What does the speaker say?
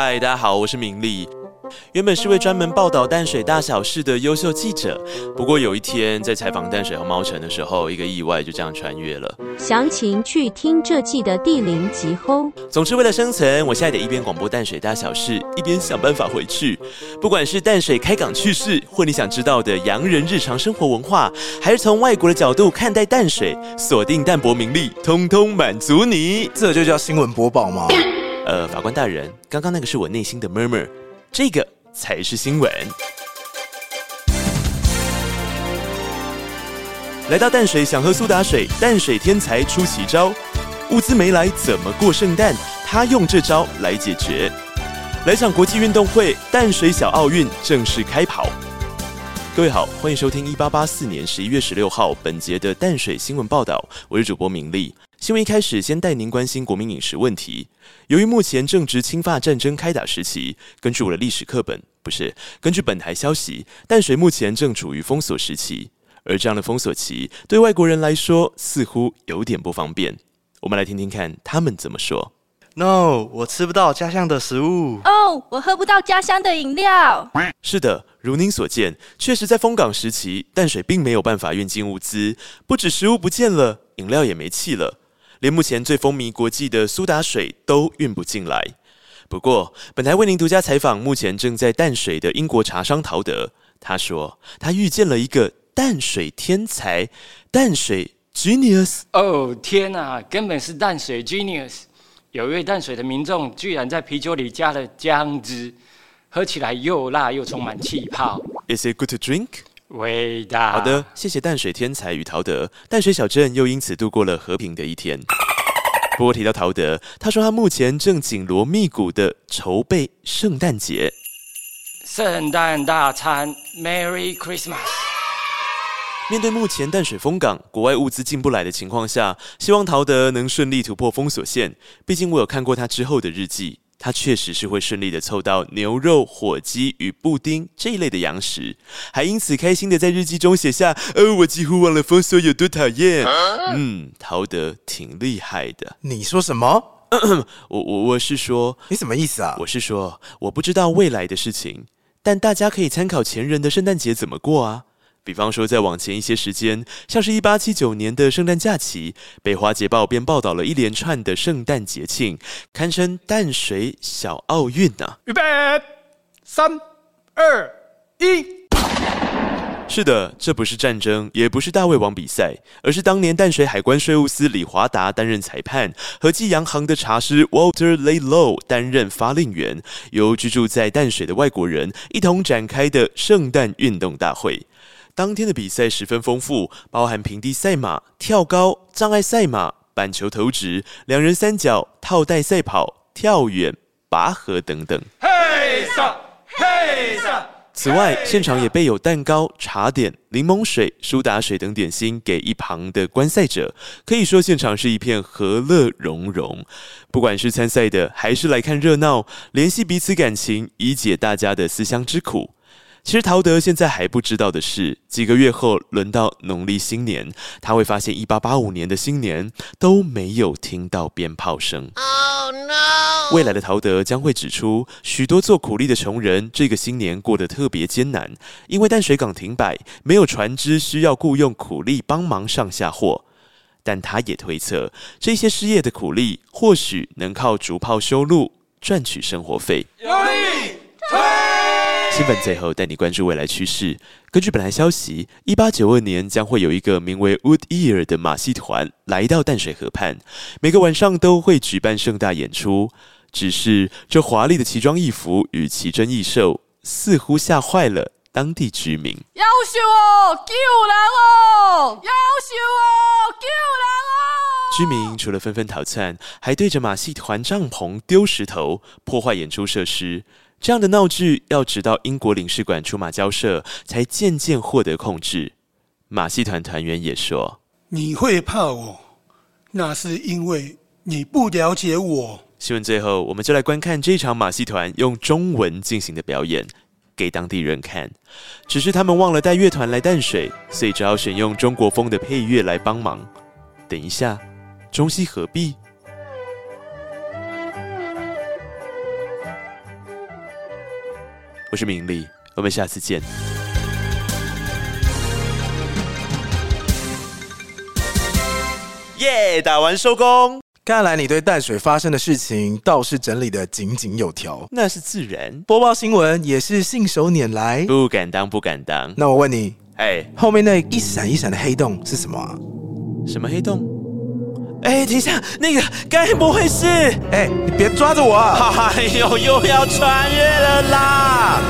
嗨，大家好，我是明丽。原本是位专门报道淡水大小事的优秀记者，不过有一天在采访淡水和猫城的时候，一个意外就这样穿越了。详情去听这季的第零集吼。总之，为了生存，我现在得一边广播淡水大小事，一边想办法回去。不管是淡水开港趣事，或你想知道的洋人日常生活文化，还是从外国的角度看待淡水，锁定淡泊名利，通通满足你。这就叫新闻播报吗？呃，法官大人，刚刚那个是我内心的 murmur，这个才是新闻。来到淡水想喝苏打水，淡水天才出奇招，物资没来怎么过圣诞？他用这招来解决。来场国际运动会，淡水小奥运正式开跑。各位好，欢迎收听一八八四年十一月十六号本节的淡水新闻报道，我是主播明丽。新闻一开始，先带您关心国民饮食问题。由于目前正值侵法战争开打时期，根据我的历史课本，不是根据本台消息，淡水目前正处于封锁时期。而这样的封锁期，对外国人来说似乎有点不方便。我们来听听看他们怎么说。No，我吃不到家乡的食物。哦，我喝不到家乡的饮料。是的，如您所见，确实在封港时期，淡水并没有办法运进物资，不止食物不见了，饮料也没气了，连目前最风靡国际的苏打水都运不进来。不过，本台为您独家采访目前正在淡水的英国茶商陶德，他说他遇见了一个淡水天才，淡水 genius。哦天哪，根本是淡水 genius！有一位淡水的民众居然在啤酒里加了姜汁，喝起来又辣又充满气泡，Is it good to drink？伟大。好的，谢谢淡水天才与陶德，淡水小镇又因此度过了和平的一天。不过提到陶德，他说他目前正紧锣密鼓的筹备圣诞节。圣诞大餐，Merry Christmas！面对目前淡水封港、国外物资进不来的情况下，希望陶德能顺利突破封锁线。毕竟我有看过他之后的日记，他确实是会顺利的凑到牛肉、火鸡与布丁这一类的洋食，还因此开心的在日记中写下：“呃，我几乎忘了封锁有多讨厌。”嗯，陶德挺厉害的。你说什么？我我我是说，你什么意思啊？我是说，我不知道未来的事情，但大家可以参考前人的圣诞节怎么过啊。比方说，再往前一些时间，像是一八七九年的圣诞假期，北华捷报便报道了一连串的圣诞节庆，堪称淡水小奥运呐、预备，三、二、一。是的，这不是战争，也不是大胃王比赛，而是当年淡水海关税务司李华达担任裁判，和寄洋行的茶师 Walter Laylow 担任发令员，由居住在淡水的外国人一同展开的圣诞运动大会。当天的比赛十分丰富，包含平地赛马、跳高、障碍赛马、板球投掷、两人三角、套袋赛跑、跳远、拔河等等。嘿上，嘿上。此外，现场也备有蛋糕、茶点、柠檬水、苏打水等点心给一旁的观赛者，可以说现场是一片和乐融融。不管是参赛的，还是来看热闹，联系彼此感情，以解大家的思乡之苦。其实陶德现在还不知道的是，几个月后轮到农历新年，他会发现一八八五年的新年都没有听到鞭炮声。未来的陶德将会指出，许多做苦力的穷人这个新年过得特别艰难，因为淡水港停摆，没有船只需要雇佣苦力帮忙上下货。但他也推测，这些失业的苦力或许能靠竹炮修路赚取生活费。有力推。新闻最后带你关注未来趋势。根据本台消息，一八九二年将会有一个名为 Wood Ear 的马戏团来到淡水河畔，每个晚上都会举办盛大演出。只是这华丽的奇装异服与奇珍异兽，似乎吓坏了当地居民。要求哦，救人哦！要求哦，救人哦！居民除了纷纷逃窜，还对着马戏团帐篷丢石头，破坏演出设施。这样的闹剧要直到英国领事馆出马交涉，才渐渐获得控制。马戏团团员也说你会怕我，那是因为你不了解我。：“新闻最后，我们就来观看这一场马戏团用中文进行的表演，给当地人看。只是他们忘了带乐团来淡水，所以只好选用中国风的配乐来帮忙。等一下，中西合璧。我是明丽，我们下次见。耶，打完收工，看来你对淡水发生的事情倒是整理的井井有条。那是自然，播报新闻也是信手拈来。不敢当，不敢当。那我问你，哎，后面那一闪一闪的黑洞是什么啊？什么黑洞？哎，等一下，那个该不会是？哎，你别抓着我啊！哎呦，又要穿越了啦！